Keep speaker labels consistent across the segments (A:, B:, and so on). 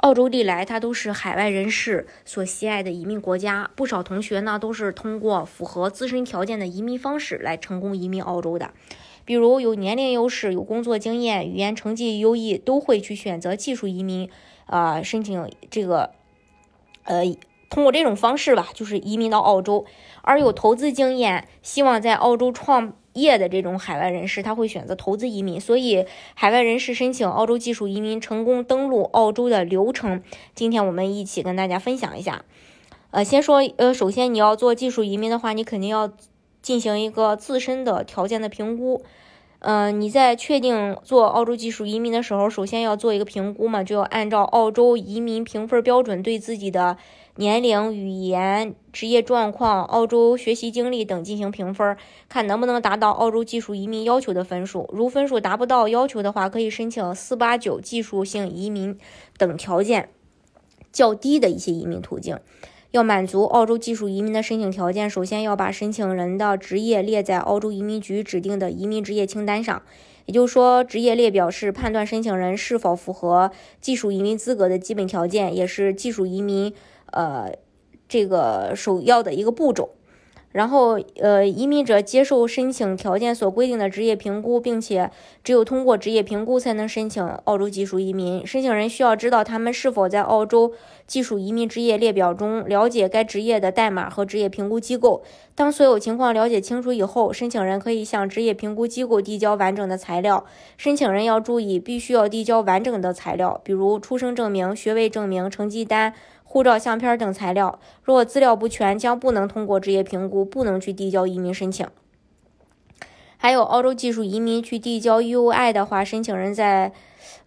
A: 澳洲历来它都是海外人士所喜爱的移民国家，不少同学呢都是通过符合自身条件的移民方式来成功移民澳洲的。比如有年龄优势、有工作经验、语言成绩优异，都会去选择技术移民，啊，申请这个，呃，通过这种方式吧，就是移民到澳洲。而有投资经验，希望在澳洲创。业的这种海外人士，他会选择投资移民，所以海外人士申请澳洲技术移民成功登陆澳洲的流程，今天我们一起跟大家分享一下。呃，先说，呃，首先你要做技术移民的话，你肯定要进行一个自身的条件的评估。嗯，你在确定做澳洲技术移民的时候，首先要做一个评估嘛，就要按照澳洲移民评分标准对自己的年龄、语言、职业状况、澳洲学习经历等进行评分，看能不能达到澳洲技术移民要求的分数。如分数达不到要求的话，可以申请四八九技术性移民等条件较低的一些移民途径。要满足澳洲技术移民的申请条件，首先要把申请人的职业列在澳洲移民局指定的移民职业清单上。也就是说，职业列表是判断申请人是否符合技术移民资格的基本条件，也是技术移民呃这个首要的一个步骤。然后，呃，移民者接受申请条件所规定的职业评估，并且只有通过职业评估才能申请澳洲技术移民。申请人需要知道他们是否在澳洲技术移民职业列表中，了解该职业的代码和职业评估机构。当所有情况了解清楚以后，申请人可以向职业评估机构递交完整的材料。申请人要注意，必须要递交完整的材料，比如出生证明、学位证明、成绩单。护照相片等材料，若资料不全，将不能通过职业评估，不能去递交移民申请。还有澳洲技术移民去递交 UI 的话，申请人在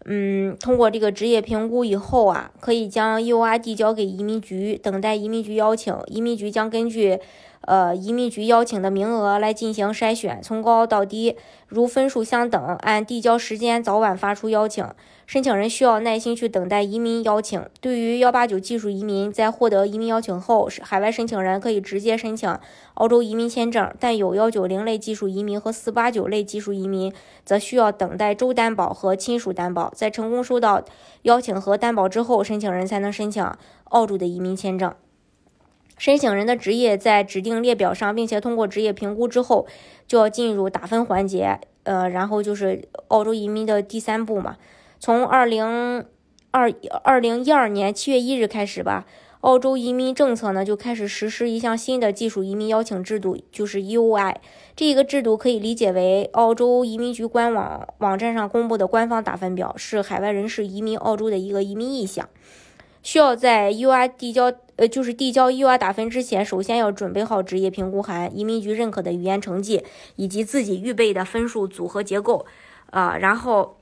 A: 嗯通过这个职业评估以后啊，可以将 UI 递交给移民局，等待移民局邀请。移民局将根据呃移民局邀请的名额来进行筛选，从高到低，如分数相等，按递交时间早晚发出邀请。申请人需要耐心去等待移民邀请。对于幺八九技术移民，在获得移民邀请后，海外申请人可以直接申请澳洲移民签证；但有幺九零类技术移民和四八九类技术移民，则需要等待州担保和亲属担担保。在成功收到邀请和担保之后，申请人才能申请澳洲的移民签证。申请人的职业在指定列表上，并且通过职业评估之后，就要进入打分环节。呃，然后就是澳洲移民的第三步嘛。从二零二二零一二年七月一日开始吧，澳洲移民政策呢就开始实施一项新的技术移民邀请制度，就是 UI。这个制度可以理解为澳洲移民局官网网站上公布的官方打分表，是海外人士移民澳洲的一个移民意向。需要在 UI 递交呃，就是递交 UI 打分之前，首先要准备好职业评估函、移民局认可的语言成绩以及自己预备的分数组合结构，啊，然后。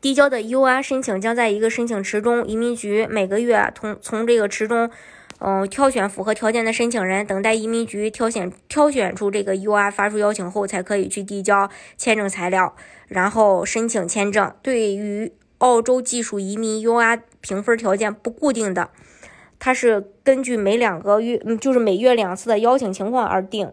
A: 递交的 UI 申请将在一个申请池中，移民局每个月从从这个池中，嗯，挑选符合条件的申请人，等待移民局挑选挑选出这个 UI 发出邀请后，才可以去递交签证材料，然后申请签证。对于澳洲技术移民 UI 评分条件不固定的，它是根据每两个月，嗯，就是每月两次的邀请情况而定。